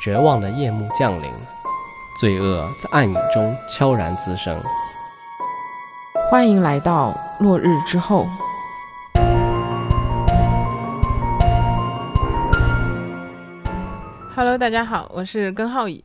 绝望的夜幕降临，罪恶在暗影中悄然滋生。欢迎来到落日之后。Hello，大家好，我是根浩宇，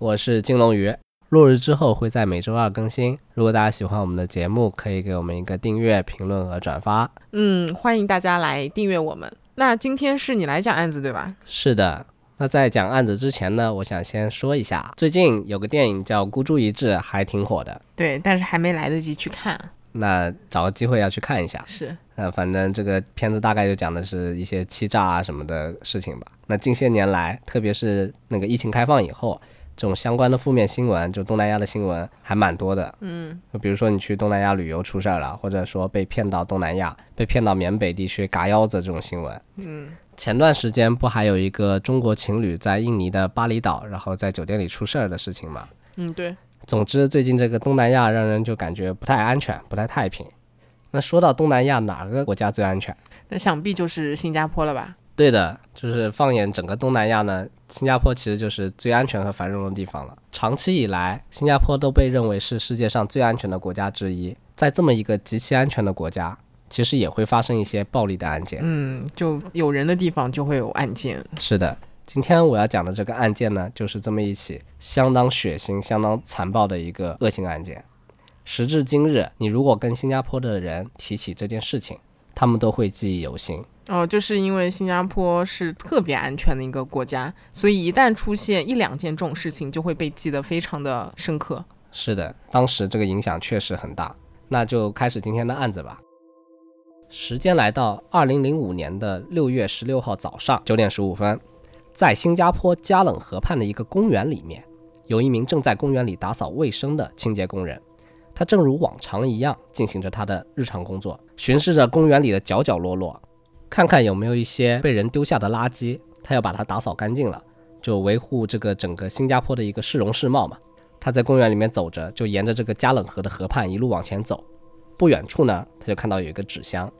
我是金龙鱼。落日之后会在每周二更新。如果大家喜欢我们的节目，可以给我们一个订阅、评论和转发。嗯，欢迎大家来订阅我们。那今天是你来讲案子对吧？是的。那在讲案子之前呢，我想先说一下，最近有个电影叫《孤注一掷》，还挺火的。对，但是还没来得及去看。那找个机会要去看一下。是。呃，反正这个片子大概就讲的是一些欺诈啊什么的事情吧。那近些年来，特别是那个疫情开放以后。这种相关的负面新闻，就东南亚的新闻还蛮多的。嗯，就比如说你去东南亚旅游出事儿了，或者说被骗到东南亚，被骗到缅北地区嘎腰子这种新闻。嗯，前段时间不还有一个中国情侣在印尼的巴厘岛，然后在酒店里出事儿的事情吗？嗯，对。总之，最近这个东南亚让人就感觉不太安全，不太太平。那说到东南亚，哪个国家最安全？那想必就是新加坡了吧？对的，就是放眼整个东南亚呢，新加坡其实就是最安全和繁荣的地方了。长期以来，新加坡都被认为是世界上最安全的国家之一。在这么一个极其安全的国家，其实也会发生一些暴力的案件。嗯，就有人的地方就会有案件。是的，今天我要讲的这个案件呢，就是这么一起相当血腥、相当残暴的一个恶性案件。时至今日，你如果跟新加坡的人提起这件事情，他们都会记忆犹新。哦，就是因为新加坡是特别安全的一个国家，所以一旦出现一两件这种事情，就会被记得非常的深刻。是的，当时这个影响确实很大。那就开始今天的案子吧。时间来到二零零五年的六月十六号早上九点十五分，在新加坡加冷河畔的一个公园里面，有一名正在公园里打扫卫生的清洁工人，他正如往常一样进行着他的日常工作，巡视着公园里的角角落落。看看有没有一些被人丢下的垃圾，他要把它打扫干净了，就维护这个整个新加坡的一个市容市貌嘛。他在公园里面走着，就沿着这个加冷河的河畔一路往前走。不远处呢，他就看到有一个纸箱，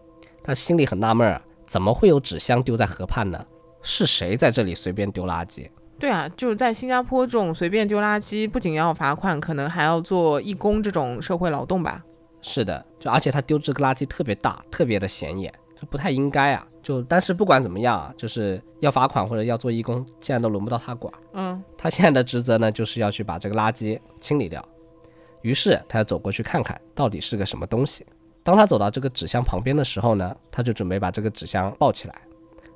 他心里很纳闷啊，怎么会有纸箱丢在河畔呢？是谁在这里随便丢垃圾？对啊，就是在新加坡这种随便丢垃圾，不仅要罚款，可能还要做义工这种社会劳动吧？是的，就而且他丢这个垃圾特别大，特别的显眼。这不太应该啊！就但是不管怎么样啊，就是要罚款或者要做义工，现在都轮不到他管。嗯，他现在的职责呢，就是要去把这个垃圾清理掉。于是他要走过去看看到底是个什么东西。当他走到这个纸箱旁边的时候呢，他就准备把这个纸箱抱起来。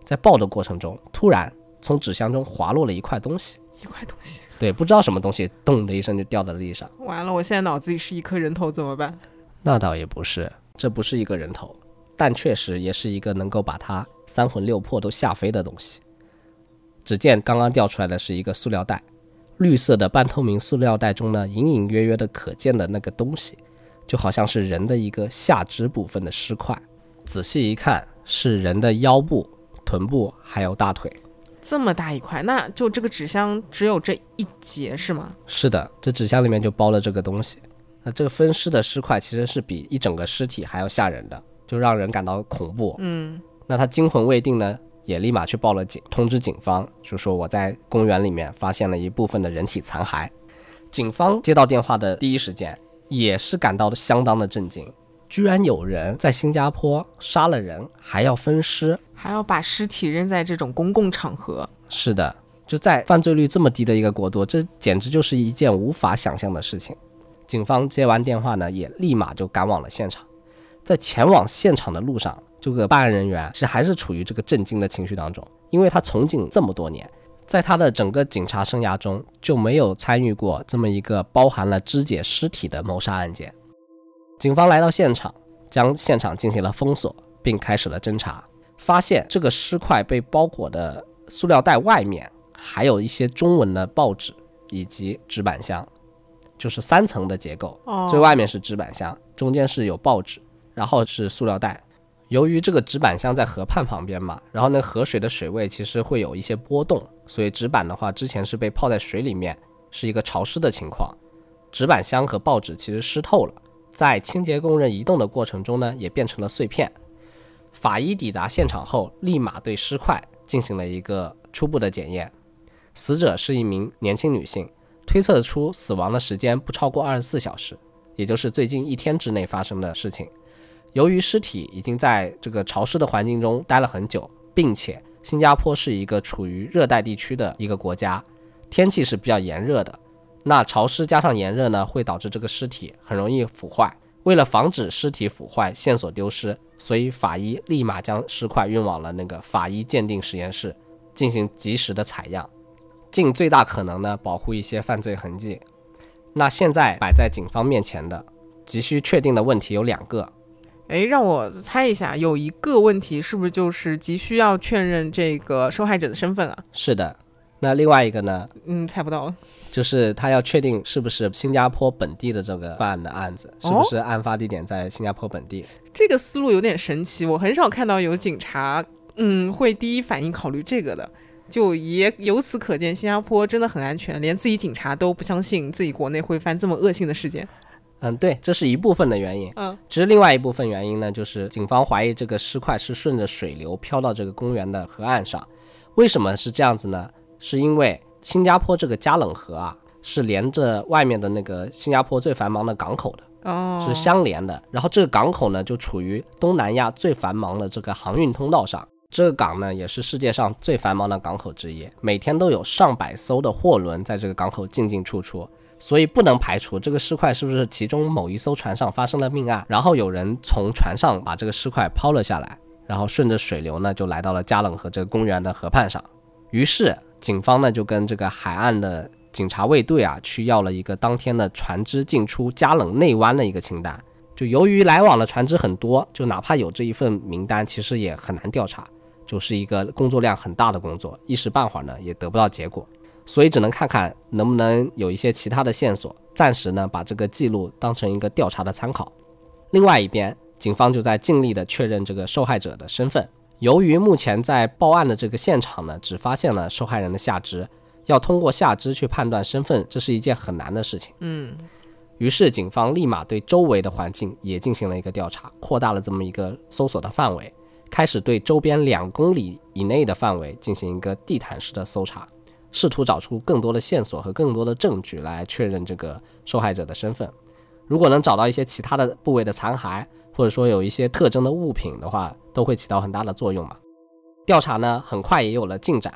在抱的过程中，突然从纸箱中滑落了一块东西。一块东西？对，不知道什么东西，咚的一声就掉在了地上。完了，我现在脑子里是一颗人头，怎么办？那倒也不是，这不是一个人头。但确实也是一个能够把他三魂六魄都吓飞的东西。只见刚刚掉出来的是一个塑料袋，绿色的半透明塑料袋中呢，隐隐约约的可见的那个东西，就好像是人的一个下肢部分的尸块。仔细一看，是人的腰部、臀部还有大腿，这么大一块，那就这个纸箱只有这一节是吗？是的，这纸箱里面就包了这个东西。那这个分尸的尸块其实是比一整个尸体还要吓人的。就让人感到恐怖。嗯，那他惊魂未定呢，也立马去报了警，通知警方，就说我在公园里面发现了一部分的人体残骸。警方接到电话的第一时间，也是感到相当的震惊，居然有人在新加坡杀了人，还要分尸，还要把尸体扔在这种公共场合。是的，就在犯罪率这么低的一个国度，这简直就是一件无法想象的事情。警方接完电话呢，也立马就赶往了现场。在前往现场的路上，这个办案人员其实还是处于这个震惊的情绪当中，因为他从警这么多年，在他的整个警察生涯中就没有参与过这么一个包含了肢解尸体的谋杀案件。警方来到现场，将现场进行了封锁，并开始了侦查，发现这个尸块被包裹的塑料袋外面还有一些中文的报纸以及纸板箱，就是三层的结构，最外面是纸板箱，中间是有报纸。然后是塑料袋，由于这个纸板箱在河畔旁边嘛，然后那河水的水位其实会有一些波动，所以纸板的话之前是被泡在水里面，是一个潮湿的情况。纸板箱和报纸其实湿透了，在清洁工人移动的过程中呢，也变成了碎片。法医抵达现场后，立马对尸块进行了一个初步的检验，死者是一名年轻女性，推测出死亡的时间不超过二十四小时，也就是最近一天之内发生的事情。由于尸体已经在这个潮湿的环境中待了很久，并且新加坡是一个处于热带地区的一个国家，天气是比较炎热的。那潮湿加上炎热呢，会导致这个尸体很容易腐坏。为了防止尸体腐坏、线索丢失，所以法医立马将尸块运往了那个法医鉴定实验室，进行及时的采样，尽最大可能呢保护一些犯罪痕迹。那现在摆在警方面前的急需确定的问题有两个。哎，让我猜一下，有一个问题是不是就是急需要确认这个受害者的身份啊？是的。那另外一个呢？嗯，猜不到了。就是他要确定是不是新加坡本地的这个办案的案子，是不是案发地点在新加坡本地？这个思路有点神奇，我很少看到有警察，嗯，会第一反应考虑这个的。就也由此可见，新加坡真的很安全，连自己警察都不相信自己国内会犯这么恶性的事件。嗯，对，这是一部分的原因。嗯，其实另外一部分原因呢，就是警方怀疑这个尸块是顺着水流漂到这个公园的河岸上。为什么是这样子呢？是因为新加坡这个加冷河啊，是连着外面的那个新加坡最繁忙的港口的，哦，是相连的。然后这个港口呢，就处于东南亚最繁忙的这个航运通道上。这个港呢，也是世界上最繁忙的港口之一，每天都有上百艘的货轮在这个港口进进出出。所以不能排除这个尸块是不是其中某一艘船上发生了命案，然后有人从船上把这个尸块抛了下来，然后顺着水流呢，就来到了加冷河这个公园的河畔上。于是。警方呢就跟这个海岸的警察卫队啊去要了一个当天的船只进出加冷内湾的一个清单。就由于来往的船只很多，就哪怕有这一份名单，其实也很难调查，就是一个工作量很大的工作，一时半会儿呢也得不到结果，所以只能看看能不能有一些其他的线索，暂时呢把这个记录当成一个调查的参考。另外一边，警方就在尽力的确认这个受害者的身份。由于目前在报案的这个现场呢，只发现了受害人的下肢，要通过下肢去判断身份，这是一件很难的事情。嗯，于是警方立马对周围的环境也进行了一个调查，扩大了这么一个搜索的范围，开始对周边两公里以内的范围进行一个地毯式的搜查，试图找出更多的线索和更多的证据来确认这个受害者的身份。如果能找到一些其他的部位的残骸，或者说有一些特征的物品的话，都会起到很大的作用嘛。调查呢，很快也有了进展。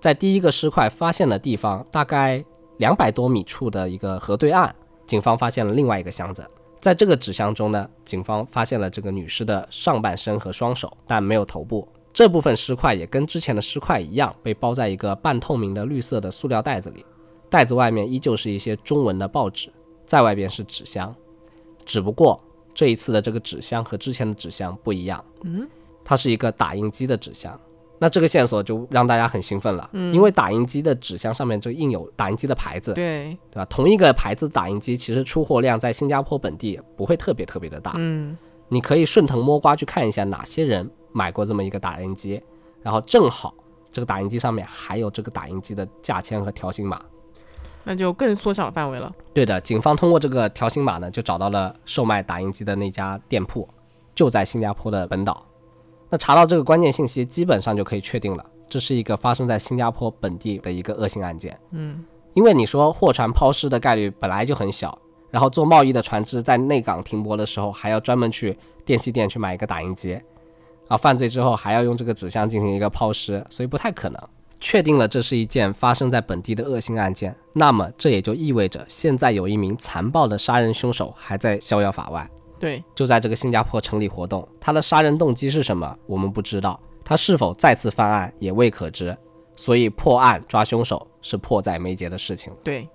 在第一个尸块发现的地方，大概两百多米处的一个河对岸，警方发现了另外一个箱子。在这个纸箱中呢，警方发现了这个女尸的上半身和双手，但没有头部。这部分尸块也跟之前的尸块一样，被包在一个半透明的绿色的塑料袋子里，袋子外面依旧是一些中文的报纸，在外边是纸箱，只不过。这一次的这个纸箱和之前的纸箱不一样，嗯，它是一个打印机的纸箱。那这个线索就让大家很兴奋了，嗯，因为打印机的纸箱上面就印有打印机的牌子，对，对吧？同一个牌子打印机，其实出货量在新加坡本地不会特别特别的大，嗯，你可以顺藤摸瓜去看一下哪些人买过这么一个打印机，然后正好这个打印机上面还有这个打印机的价签和条形码。那就更缩小了范围了。对的，警方通过这个条形码呢，就找到了售卖打印机的那家店铺，就在新加坡的本岛。那查到这个关键信息，基本上就可以确定了，这是一个发生在新加坡本地的一个恶性案件。嗯，因为你说货船抛尸的概率本来就很小，然后做贸易的船只在内港停泊的时候，还要专门去电器店去买一个打印机，啊，犯罪之后还要用这个纸箱进行一个抛尸，所以不太可能。确定了这是一件发生在本地的恶性案件，那么这也就意味着现在有一名残暴的杀人凶手还在逍遥法外。对，就在这个新加坡城里活动。他的杀人动机是什么？我们不知道。他是否再次犯案也未可知。所以破案抓凶手是迫在眉睫的事情。对。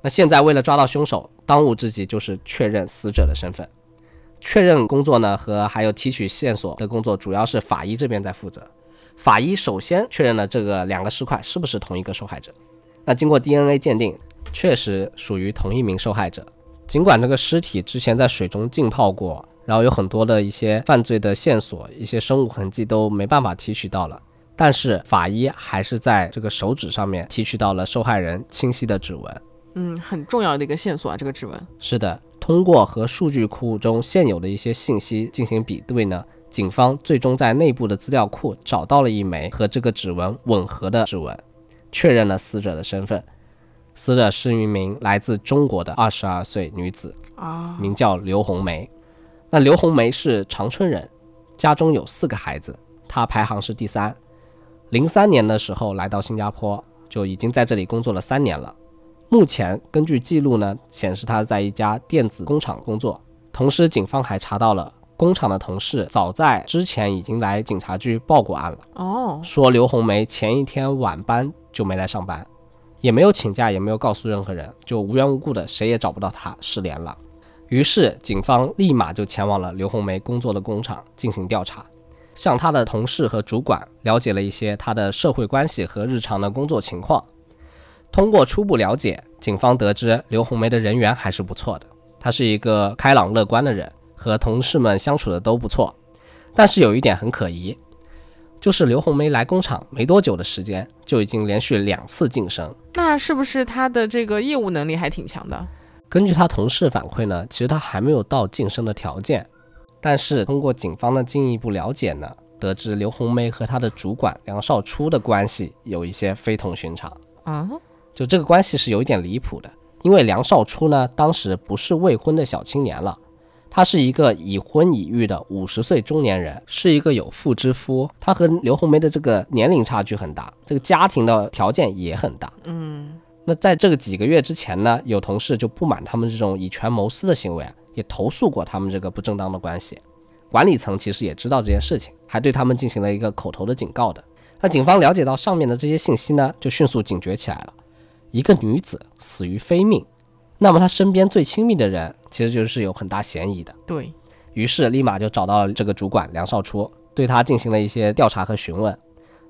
那现在为了抓到凶手，当务之急就是确认死者的身份。确认工作呢，和还有提取线索的工作，主要是法医这边在负责。法医首先确认了这个两个尸块是不是同一个受害者。那经过 DNA 鉴定，确实属于同一名受害者。尽管这个尸体之前在水中浸泡过，然后有很多的一些犯罪的线索、一些生物痕迹都没办法提取到了，但是法医还是在这个手指上面提取到了受害人清晰的指纹。嗯，很重要的一个线索啊，这个指纹。是的，通过和数据库中现有的一些信息进行比对呢。警方最终在内部的资料库找到了一枚和这个指纹吻合的指纹，确认了死者的身份。死者是一名来自中国的二十二岁女子，啊，名叫刘红梅。那刘红梅是长春人，家中有四个孩子，她排行是第三。零三年的时候来到新加坡，就已经在这里工作了三年了。目前根据记录呢，显示她在一家电子工厂工作。同时，警方还查到了工厂的同事早在之前已经来警察局报过案了，哦，说刘红梅前一天晚班就没来上班，也没有请假，也没有告诉任何人，就无缘无故的谁也找不到她，失联了。于是，警方立马就前往了刘红梅工作的工厂进行调查，向她的同事和主管了解了一些她的社会关系和日常的工作情况。通过初步了解，警方得知刘红梅的人缘还是不错的，她是一个开朗乐观的人，和同事们相处的都不错。但是有一点很可疑，就是刘红梅来工厂没多久的时间，就已经连续两次晋升。那是不是她的这个业务能力还挺强的？根据她同事反馈呢，其实她还没有到晋升的条件，但是通过警方的进一步了解呢，得知刘红梅和她的主管梁少初的关系有一些非同寻常。啊，就这个关系是有一点离谱的，因为梁少初呢，当时不是未婚的小青年了，他是一个已婚已育的五十岁中年人，是一个有妇之夫。他和刘红梅的这个年龄差距很大，这个家庭的条件也很大。嗯，那在这个几个月之前呢，有同事就不满他们这种以权谋私的行为啊，也投诉过他们这个不正当的关系。管理层其实也知道这件事情，还对他们进行了一个口头的警告的。那警方了解到上面的这些信息呢，就迅速警觉起来了。一个女子死于非命，那么她身边最亲密的人其实就是有很大嫌疑的。对，于是立马就找到了这个主管梁少初，对他进行了一些调查和询问。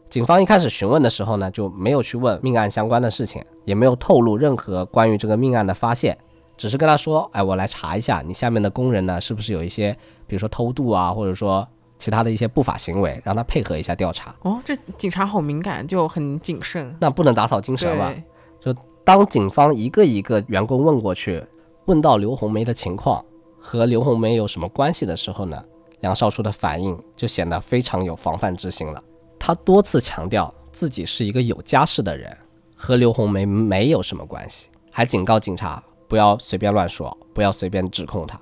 警方一开始询问的时候呢，就没有去问命案相关的事情，也没有透露任何关于这个命案的发现，只是跟他说：“哎，我来查一下你下面的工人呢，是不是有一些，比如说偷渡啊，或者说其他的一些不法行为，让他配合一下调查。哦，这警察好敏感，就很谨慎。那不能打草惊蛇吧？就，当警方一个一个员工问过去，问到刘红梅的情况和刘红梅有什么关系的时候呢，梁少初的反应就显得非常有防范之心了。他多次强调自己是一个有家室的人，和刘红梅没有什么关系，还警告警察不要随便乱说，不要随便指控他。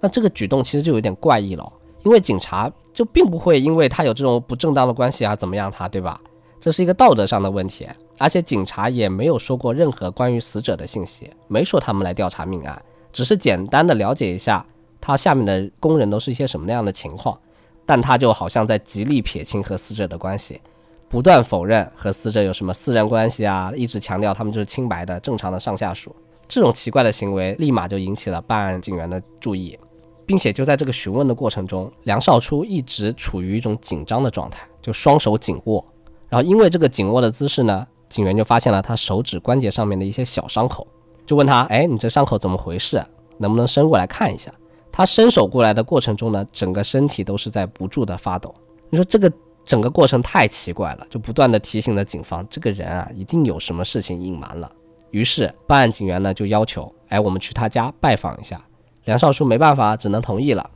那这个举动其实就有点怪异了，因为警察就并不会因为他有这种不正当的关系而怎么样他，对吧？这是一个道德上的问题，而且警察也没有说过任何关于死者的信息，没说他们来调查命案，只是简单的了解一下他下面的工人都是一些什么样的情况，但他就好像在极力撇清和死者的关系，不断否认和死者有什么私人关系啊，一直强调他们就是清白的正常的上下属，这种奇怪的行为立马就引起了办案警员的注意，并且就在这个询问的过程中，梁少初一直处于一种紧张的状态，就双手紧握。然后因为这个紧握的姿势呢，警员就发现了他手指关节上面的一些小伤口，就问他：“哎，你这伤口怎么回事？能不能伸过来看一下？”他伸手过来的过程中呢，整个身体都是在不住的发抖。你说这个整个过程太奇怪了，就不断的提醒了警方，这个人啊一定有什么事情隐瞒了。于是办案警员呢就要求：“哎，我们去他家拜访一下。”梁少书没办法，只能同意了。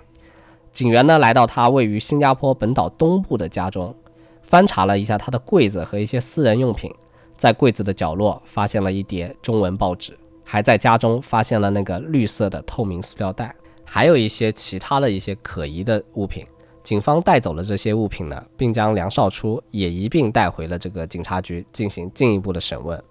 警员呢来到他位于新加坡本岛东部的家中。翻查了一下他的柜子和一些私人用品，在柜子的角落发现了一叠中文报纸，还在家中发现了那个绿色的透明塑料袋，还有一些其他的一些可疑的物品。警方带走了这些物品呢，并将梁少初也一并带回了这个警察局进行进一步的审问。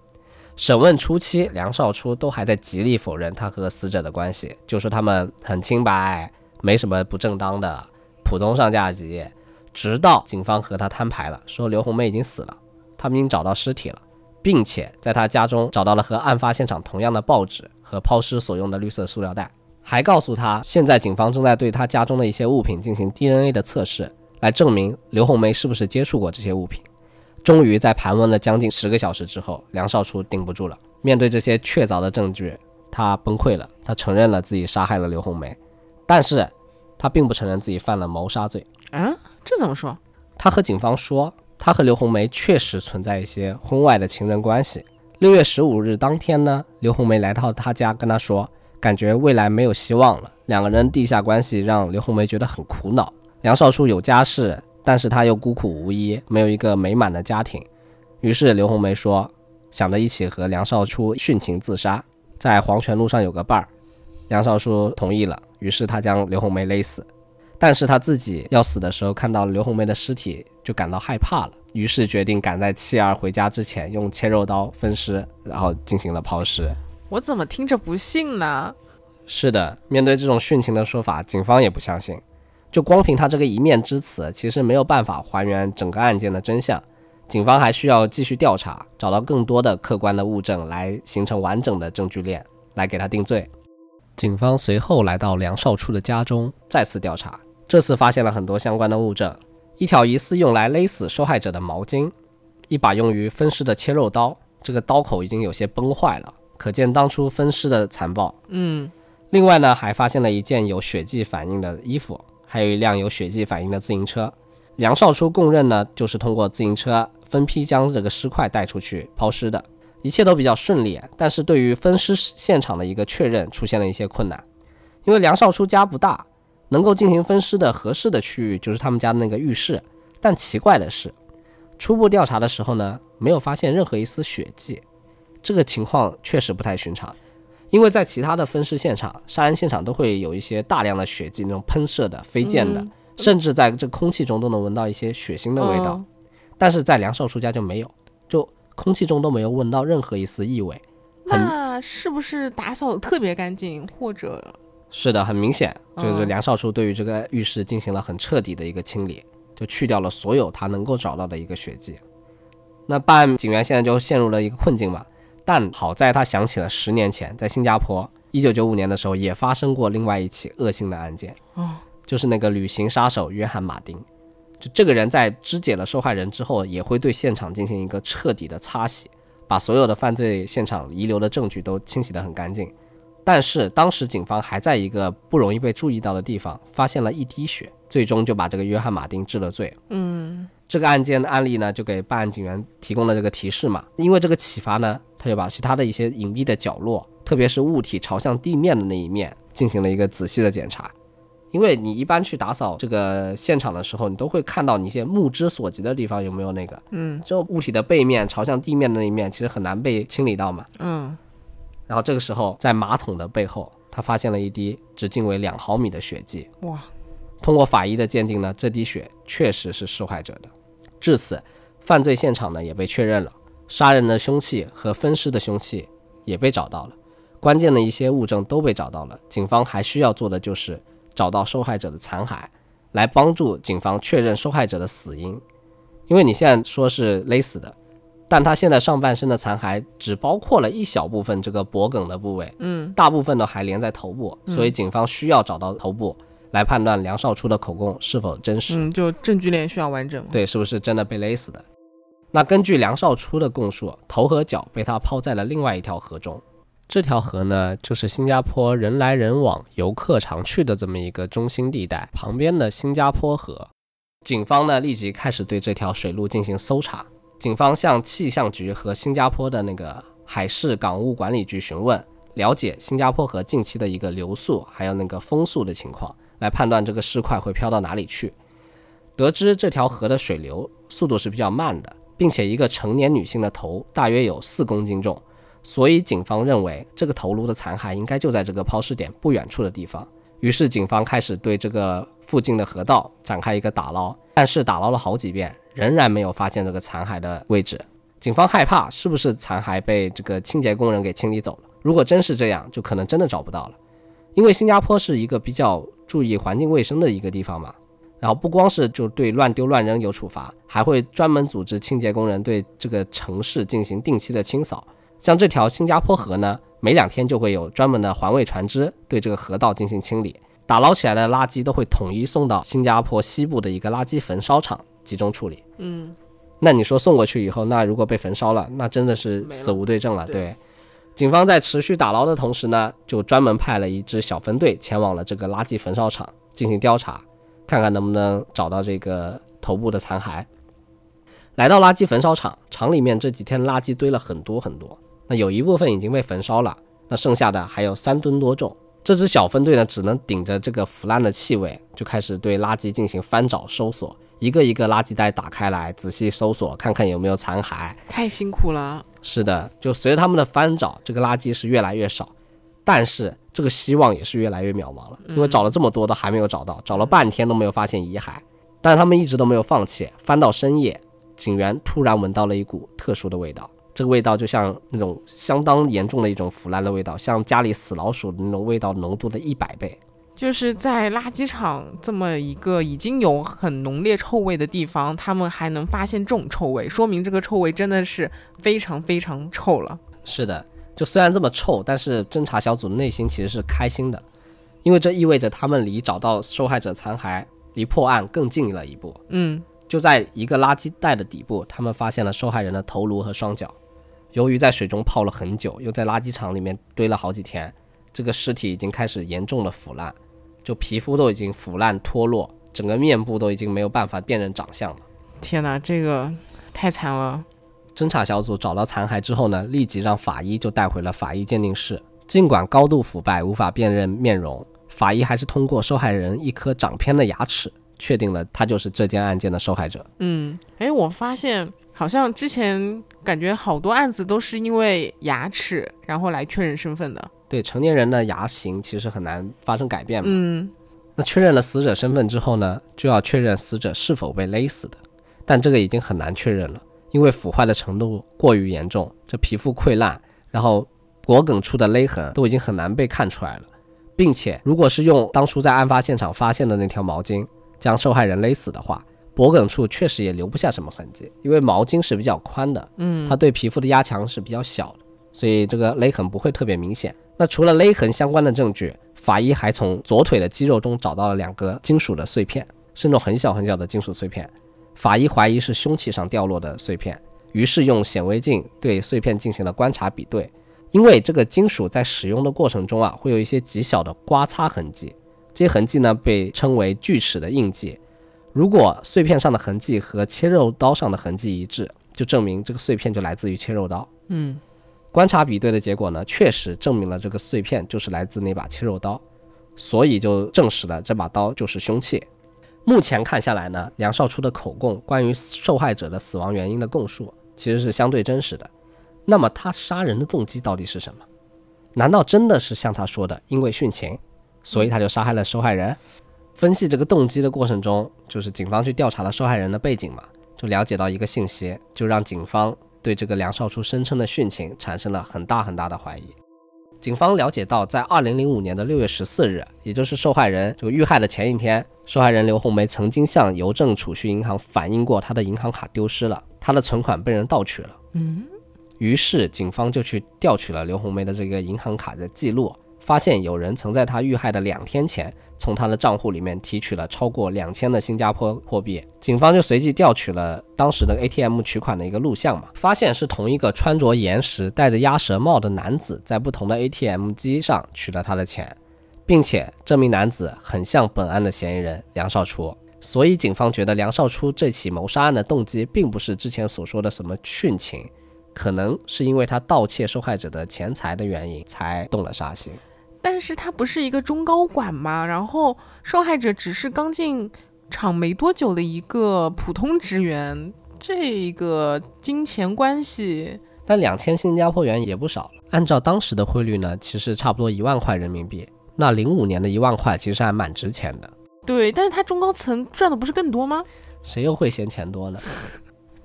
审问初期，梁少初都还在极力否认他和死者的关系，就说他们很清白，没什么不正当的，普通上下级。直到警方和他摊牌了，说刘红梅已经死了，他们已经找到尸体了，并且在他家中找到了和案发现场同样的报纸和抛尸所用的绿色塑料袋，还告诉他，现在警方正在对他家中的一些物品进行 DNA 的测试，来证明刘红梅是不是接触过这些物品。终于在盘问了将近十个小时之后，梁少初顶不住了，面对这些确凿的证据，他崩溃了，他承认了自己杀害了刘红梅，但是他并不承认自己犯了谋杀罪。啊，这怎么说？他和警方说，他和刘红梅确实存在一些婚外的情人关系。六月十五日当天呢，刘红梅来到他家，跟他说，感觉未来没有希望了。两个人地下关系让刘红梅觉得很苦恼。梁少初有家室，但是他又孤苦无依，没有一个美满的家庭。于是刘红梅说，想着一起和梁少初殉情自杀，在黄泉路上有个伴儿。梁少初同意了，于是他将刘红梅勒死。但是他自己要死的时候，看到刘红梅的尸体，就感到害怕了，于是决定赶在妻儿回家之前，用切肉刀分尸，然后进行了抛尸。我怎么听着不信呢？是的，面对这种殉情的说法，警方也不相信。就光凭他这个一面之词，其实没有办法还原整个案件的真相。警方还需要继续调查，找到更多的客观的物证，来形成完整的证据链，来给他定罪。警方随后来到梁少初的家中，再次调查。这次发现了很多相关的物证：一条疑似用来勒死受害者的毛巾，一把用于分尸的切肉刀，这个刀口已经有些崩坏了，可见当初分尸的残暴。嗯，另外呢，还发现了一件有血迹反应的衣服，还有一辆有血迹反应的自行车。梁少初供认呢，就是通过自行车分批将这个尸块带出去抛尸的。一切都比较顺利，但是对于分尸现场的一个确认出现了一些困难，因为梁少初家不大，能够进行分尸的合适的区域就是他们家的那个浴室。但奇怪的是，初步调查的时候呢，没有发现任何一丝血迹，这个情况确实不太寻常，因为在其他的分尸现场、杀人现场都会有一些大量的血迹，那种喷射的、飞溅的，甚至在这空气中都能闻到一些血腥的味道，但是在梁少初家就没有，就。空气中都没有闻到任何一丝异味，那是不是打扫的特别干净？或者是的，很明显就是梁少初对于这个浴室进行了很彻底的一个清理，就去掉了所有他能够找到的一个血迹。那办案警员现在就陷入了一个困境嘛。但好在他想起了十年前在新加坡，一九九五年的时候也发生过另外一起恶性的案件，哦，就是那个旅行杀手约翰马丁。就这个人在肢解了受害人之后，也会对现场进行一个彻底的擦洗，把所有的犯罪现场遗留的证据都清洗得很干净。但是当时警方还在一个不容易被注意到的地方发现了一滴血，最终就把这个约翰马丁治了罪。嗯，这个案件的案例呢，就给办案警员提供了这个提示嘛。因为这个启发呢，他就把其他的一些隐蔽的角落，特别是物体朝向地面的那一面，进行了一个仔细的检查。因为你一般去打扫这个现场的时候，你都会看到你一些目之所及的地方有没有那个，嗯，这种物体的背面朝向地面的那一面，其实很难被清理到嘛，嗯。然后这个时候，在马桶的背后，他发现了一滴直径为两毫米的血迹。哇！通过法医的鉴定呢，这滴血确实是受害者的。至此，犯罪现场呢也被确认了，杀人的凶器和分尸的凶器也被找到了，关键的一些物证都被找到了。警方还需要做的就是。找到受害者的残骸，来帮助警方确认受害者的死因。因为你现在说是勒死的，但他现在上半身的残骸只包括了一小部分这个脖梗的部位，嗯，大部分呢还连在头部，所以警方需要找到头部来判断梁少初的口供是否真实。嗯，就证据链需要完整。对，是不是真的被勒死的？那根据梁少初的供述，头和脚被他抛在了另外一条河中。这条河呢，就是新加坡人来人往、游客常去的这么一个中心地带旁边的新加坡河。警方呢，立即开始对这条水路进行搜查。警方向气象局和新加坡的那个海事港务管理局询问，了解新加坡河近期的一个流速，还有那个风速的情况，来判断这个尸块会飘到哪里去。得知这条河的水流速度是比较慢的，并且一个成年女性的头大约有四公斤重。所以警方认为这个头颅的残骸应该就在这个抛尸点不远处的地方。于是警方开始对这个附近的河道展开一个打捞，但是打捞了好几遍，仍然没有发现这个残骸的位置。警方害怕是不是残骸被这个清洁工人给清理走了？如果真是这样，就可能真的找不到了。因为新加坡是一个比较注意环境卫生的一个地方嘛，然后不光是就对乱丢乱扔有处罚，还会专门组织清洁工人对这个城市进行定期的清扫。像这条新加坡河呢，每两天就会有专门的环卫船只对这个河道进行清理，打捞起来的垃圾都会统一送到新加坡西部的一个垃圾焚烧厂集中处理。嗯，那你说送过去以后，那如果被焚烧了，那真的是死无对证了。对，警方在持续打捞的同时呢，就专门派了一支小分队前往了这个垃圾焚烧厂进行调查，看看能不能找到这个头部的残骸。来到垃圾焚烧厂，厂里面这几天垃圾堆了很多很多。那有一部分已经被焚烧了，那剩下的还有三吨多重。这支小分队呢，只能顶着这个腐烂的气味，就开始对垃圾进行翻找搜索，一个一个垃圾袋打开来，仔细搜索，看看有没有残骸。太辛苦了。是的，就随着他们的翻找，这个垃圾是越来越少，但是这个希望也是越来越渺茫了，因为找了这么多都还没有找到，找了半天都没有发现遗骸，但是他们一直都没有放弃，翻到深夜，警员突然闻到了一股特殊的味道，这个味道就像那种相当严重的一种腐烂的味道，像家里死老鼠的那种味道浓度的一百倍。就是在垃圾场这么一个已经有很浓烈臭味的地方，他们还能发现这种臭味，说明这个臭味真的是非常非常臭了。是的，就虽然这么臭，但是侦查小组的内心其实是开心的，因为这意味着他们离找到受害者残骸、离破案更近了一步。嗯，就在一个垃圾袋的底部，他们发现了受害人的头颅和双脚。由于在水中泡了很久，又在垃圾场里面堆了好几天，这个尸体已经开始严重的腐烂。就皮肤都已经腐烂脱落，整个面部都已经没有办法辨认长相了。天哪，这个太惨了！侦查小组找到残骸之后呢，立即让法医就带回了法医鉴定室。尽管高度腐败无法辨认面容，法医还是通过受害人一颗长偏的牙齿，确定了他就是这件案件的受害者。嗯，哎，我发现好像之前感觉好多案子都是因为牙齿然后来确认身份的。对成年人的牙形其实很难发生改变嘛。嗯，那确认了死者身份之后呢，就要确认死者是否被勒死的，但这个已经很难确认了，因为腐坏的程度过于严重，这皮肤溃烂，然后脖梗处的勒痕都已经很难被看出来了，并且如果是用当初在案发现场发现的那条毛巾将受害人勒死的话，脖梗处确实也留不下什么痕迹，因为毛巾是比较宽的，嗯，它对皮肤的压强是比较小的，所以这个勒痕不会特别明显。那除了勒痕相关的证据，法医还从左腿的肌肉中找到了两个金属的碎片，是那种很小很小的金属碎片。法医怀疑是凶器上掉落的碎片，于是用显微镜对碎片进行了观察比对。因为这个金属在使用的过程中啊，会有一些极小的刮擦痕迹，这些痕迹呢被称为锯齿的印记。如果碎片上的痕迹和切肉刀上的痕迹一致，就证明这个碎片就来自于切肉刀。嗯。观察比对的结果呢，确实证明了这个碎片就是来自那把切肉刀，所以就证实了这把刀就是凶器。目前看下来呢，梁少初的口供关于受害者的死亡原因的供述其实是相对真实的。那么他杀人的动机到底是什么？难道真的是像他说的，因为殉情，所以他就杀害了受害人？分析这个动机的过程中，就是警方去调查了受害人的背景嘛，就了解到一个信息，就让警方。对这个梁少初声称的殉情产生了很大很大的怀疑。警方了解到，在二零零五年的六月十四日，也就是受害人这个遇害的前一天，受害人刘红梅曾经向邮政储蓄银行反映过她的银行卡丢失了，她的存款被人盗取了。嗯，于是警方就去调取了刘红梅的这个银行卡的记录。发现有人曾在他遇害的两天前，从他的账户里面提取了超过两千的新加坡货币。警方就随即调取了当时的 ATM 取款的一个录像嘛，发现是同一个穿着岩石、戴着鸭舌帽的男子在不同的 ATM 机上取了他的钱，并且这名男子很像本案的嫌疑人梁少初。所以警方觉得梁少初这起谋杀案的动机并不是之前所说的什么殉情，可能是因为他盗窃受害者的钱财的原因才动了杀心。但是他不是一个中高管嘛，然后受害者只是刚进厂没多久的一个普通职员，这个金钱关系，但两千新加坡元也不少。按照当时的汇率呢，其实差不多一万块人民币。那零五年的一万块其实还蛮值钱的。对，但是他中高层赚的不是更多吗？谁又会嫌钱多呢？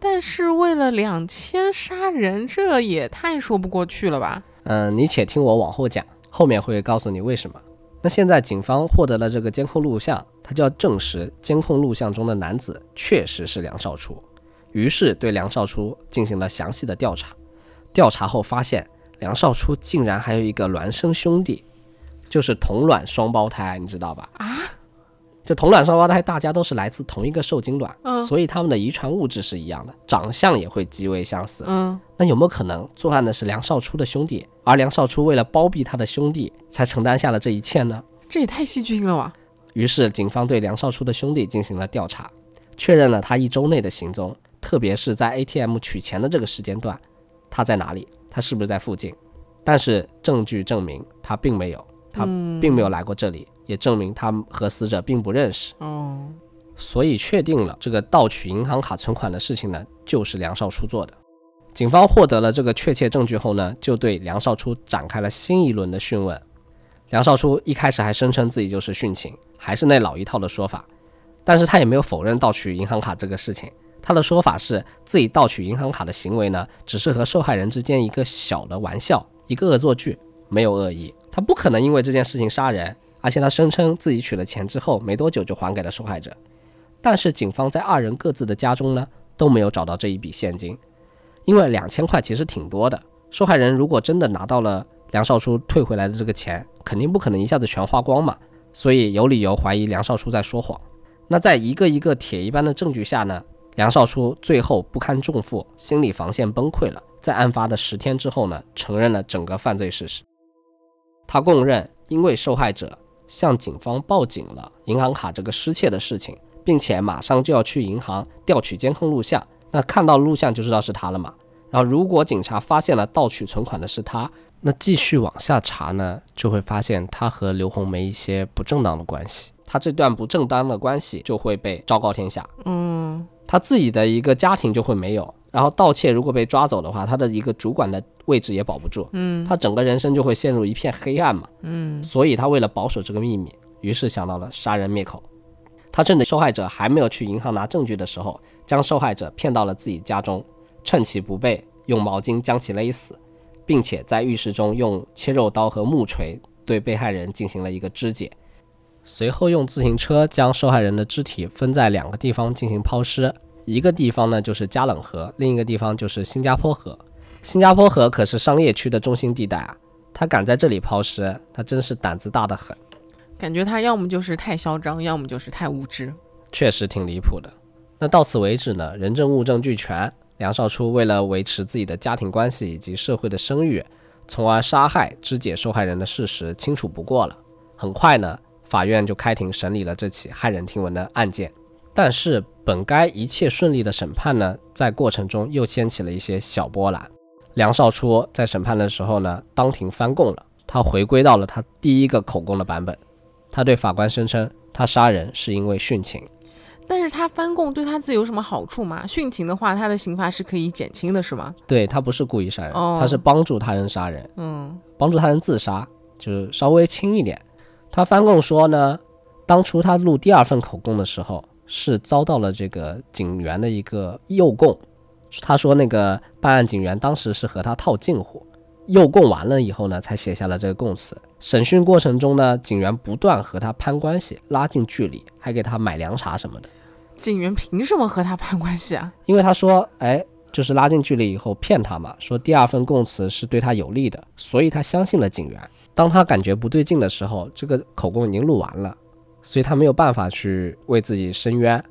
但是为了两千杀人，这也太说不过去了吧？嗯，你且听我往后讲。后面会告诉你为什么。那现在警方获得了这个监控录像，他就要证实监控录像中的男子确实是梁少初，于是对梁少初进行了详细的调查。调查后发现，梁少初竟然还有一个孪生兄弟，就是同卵双胞胎，你知道吧？啊？就同卵双胞胎，大家都是来自同一个受精卵，嗯，所以他们的遗传物质是一样的，长相也会极为相似，嗯。那有没有可能作案的是梁少初的兄弟，而梁少初为了包庇他的兄弟，才承担下了这一切呢？这也太戏剧性了吧！于是警方对梁少初的兄弟进行了调查，确认了他一周内的行踪，特别是在 ATM 取钱的这个时间段，他在哪里？他是不是在附近？但是证据证明他并没有，他并没有来过这里。也证明他和死者并不认识哦，所以确定了这个盗取银行卡存款的事情呢，就是梁少初做的。警方获得了这个确切证据后呢，就对梁少初展开了新一轮的讯问。梁少初一开始还声称自己就是殉情，还是那老一套的说法，但是他也没有否认盗取银行卡这个事情。他的说法是自己盗取银行卡的行为呢，只是和受害人之间一个小的玩笑，一个恶作剧，没有恶意。他不可能因为这件事情杀人，而且他声称自己取了钱之后没多久就还给了受害者。但是警方在二人各自的家中呢，都没有找到这一笔现金，因为两千块其实挺多的。受害人如果真的拿到了梁少初退回来的这个钱，肯定不可能一下子全花光嘛，所以有理由怀疑梁少初在说谎。那在一个一个铁一般的证据下呢？梁少初最后不堪重负，心理防线崩溃了。在案发的十天之后呢，承认了整个犯罪事实。他供认，因为受害者向警方报警了银行卡这个失窃的事情，并且马上就要去银行调取监控录像。那看到录像就知道是他了嘛？然后如果警察发现了盗取存款的是他，那继续往下查呢，就会发现他和刘红梅一些不正当的关系。他这段不正当的关系就会被昭告天下。嗯。他自己的一个家庭就会没有，然后盗窃如果被抓走的话，他的一个主管的位置也保不住，嗯，他整个人生就会陷入一片黑暗嘛，嗯，所以他为了保守这个秘密，于是想到了杀人灭口。他趁着受害者还没有去银行拿证据的时候，将受害者骗到了自己家中，趁其不备，用毛巾将其勒死，并且在浴室中用切肉刀和木锤对被害人进行了一个肢解。随后用自行车将受害人的肢体分在两个地方进行抛尸，一个地方呢就是加冷河，另一个地方就是新加坡河。新加坡河可是商业区的中心地带啊，他敢在这里抛尸，他真是胆子大得很。感觉他要么就是太嚣张，要么就是太无知，确实挺离谱的。那到此为止呢，人证物证俱全，梁少初为了维持自己的家庭关系以及社会的声誉，从而杀害、肢解受害人的事实清楚不过了。很快呢。法院就开庭审理了这起骇人听闻的案件，但是本该一切顺利的审判呢，在过程中又掀起了一些小波澜。梁少初在审判的时候呢，当庭翻供了，他回归到了他第一个口供的版本。他对法官声称，他杀人是因为殉情。但是他翻供对他自己有什么好处吗？殉情的话，他的刑罚是可以减轻的，是吗？对他不是故意杀人，他是帮助他人杀人，嗯，帮助他人自杀，就是稍微轻一点。他翻供说呢，当初他录第二份口供的时候，是遭到了这个警员的一个诱供。他说那个办案警员当时是和他套近乎，诱供完了以后呢，才写下了这个供词。审讯过程中呢，警员不断和他攀关系，拉近距离，还给他买凉茶什么的。警员凭什么和他攀关系啊？因为他说，哎，就是拉近距离以后骗他嘛，说第二份供词是对他有利的，所以他相信了警员。当他感觉不对劲的时候，这个口供已经录完了，所以他没有办法去为自己申冤，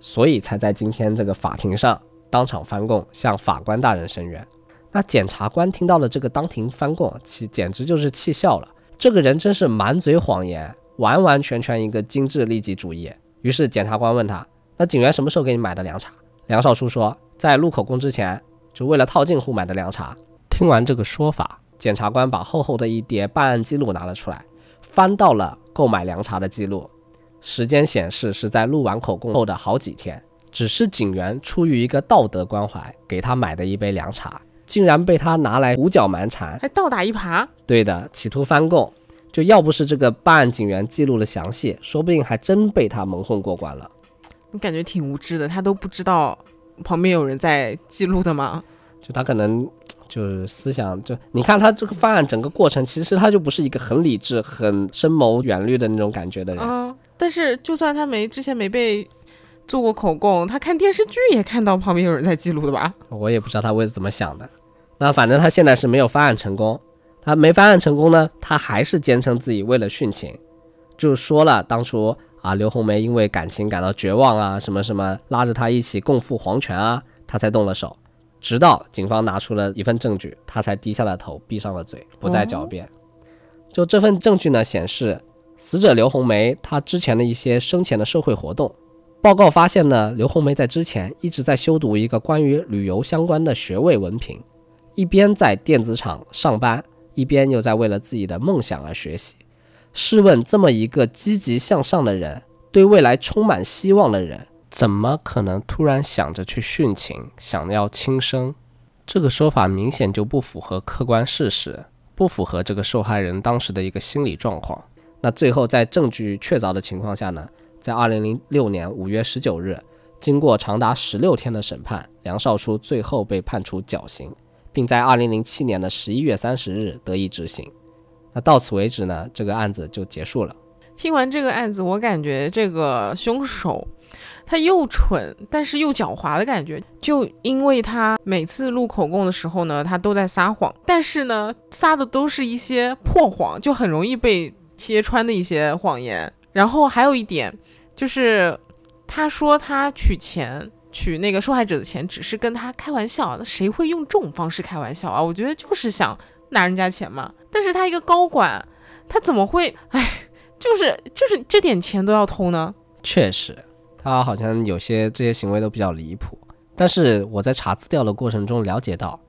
所以才在今天这个法庭上当场翻供，向法官大人申冤。那检察官听到了这个当庭翻供，其简直就是气笑了。这个人真是满嘴谎言，完完全全一个精致利己主义。于是检察官问他：“那警员什么时候给你买的凉茶？”梁少初说：“在录口供之前，就为了套近乎买的凉茶。”听完这个说法。检察官把厚厚的一叠办案记录拿了出来，翻到了购买凉茶的记录，时间显示是在录完口供后的好几天。只是警员出于一个道德关怀，给他买的一杯凉茶，竟然被他拿来胡搅蛮缠，还倒打一耙。对的，企图翻供。就要不是这个办案警员记录了详细，说不定还真被他蒙混过关了。你感觉挺无知的，他都不知道旁边有人在记录的吗？就他可能。就是思想，就你看他这个犯案整个过程，其实他就不是一个很理智、很深谋远虑的那种感觉的人。嗯，但是就算他没之前没被做过口供，他看电视剧也看到旁边有人在记录的吧？我也不知道他为怎么想的。那反正他现在是没有翻案成功，他没翻案成功呢，他还是坚称自己为了殉情，就说了当初啊刘红梅因为感情感到绝望啊，什么什么拉着他一起共赴黄泉啊，他才动了手。直到警方拿出了一份证据，他才低下了头，闭上了嘴，不再狡辩。就这份证据呢，显示死者刘红梅她之前的一些生前的社会活动。报告发现呢，刘红梅在之前一直在修读一个关于旅游相关的学位文凭，一边在电子厂上班，一边又在为了自己的梦想而学习。试问，这么一个积极向上的人，对未来充满希望的人。怎么可能突然想着去殉情，想要轻生？这个说法明显就不符合客观事实，不符合这个受害人当时的一个心理状况。那最后在证据确凿的情况下呢，在二零零六年五月十九日，经过长达十六天的审判，梁少初最后被判处绞刑，并在二零零七年的十一月三十日得以执行。那到此为止呢，这个案子就结束了。听完这个案子，我感觉这个凶手。他又蠢，但是又狡猾的感觉，就因为他每次录口供的时候呢，他都在撒谎，但是呢，撒的都是一些破谎，就很容易被揭穿的一些谎言。然后还有一点，就是他说他取钱，取那个受害者的钱，只是跟他开玩笑。那谁会用这种方式开玩笑啊？我觉得就是想拿人家钱嘛。但是他一个高管，他怎么会？哎，就是就是这点钱都要偷呢？确实。他好像有些这些行为都比较离谱，但是我在查资料的过程中了解到，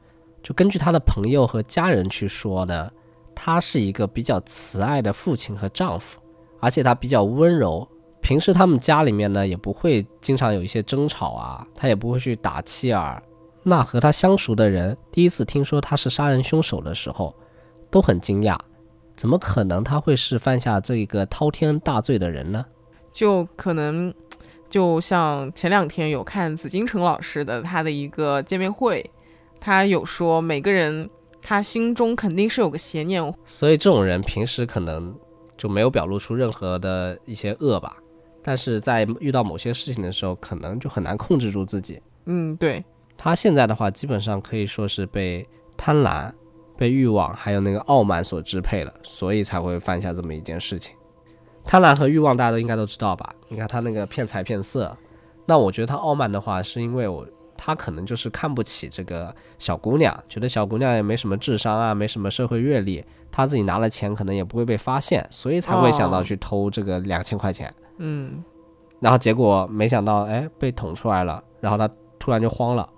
就根据他的朋友和家人去说呢，他是一个比较慈爱的父亲和丈夫，而且他比较温柔，平时他们家里面呢也不会经常有一些争吵啊，他也不会去打妻儿。那和他相熟的人第一次听说他是杀人凶手的时候，都很惊讶，怎么可能他会是犯下这一个滔天大罪的人呢？就可能。就像前两天有看紫金城老师的他的一个见面会，他有说每个人他心中肯定是有个邪念，所以这种人平时可能就没有表露出任何的一些恶吧，但是在遇到某些事情的时候，可能就很难控制住自己。嗯，对他现在的话，基本上可以说是被贪婪、被欲望还有那个傲慢所支配了，所以才会犯下这么一件事情。贪婪和欲望，大家都应该都知道吧？你看他那个骗财骗色，那我觉得他傲慢的话，是因为我他可能就是看不起这个小姑娘，觉得小姑娘也没什么智商啊，没什么社会阅历，他自己拿了钱可能也不会被发现，所以才会想到去偷这个两千块钱。嗯，然后结果没想到，哎，被捅出来了，然后他突然就慌了。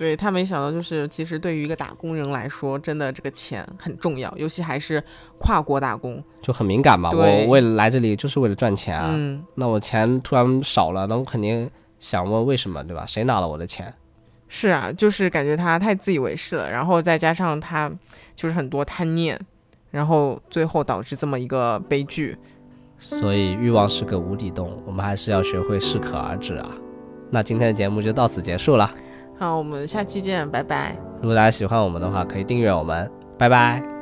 对他没想到，就是其实对于一个打工人来说，真的这个钱很重要，尤其还是跨国打工，就很敏感嘛。我为了来这里就是为了赚钱啊，嗯，那我钱突然少了，那我肯定想问为什么，对吧？谁拿了我的钱？是啊，就是感觉他太自以为是了，然后再加上他就是很多贪念，然后最后导致这么一个悲剧。所以欲望是个无底洞，我们还是要学会适可而止啊。那今天的节目就到此结束了。好，我们下期见，拜拜。如果大家喜欢我们的话，可以订阅我们，拜拜。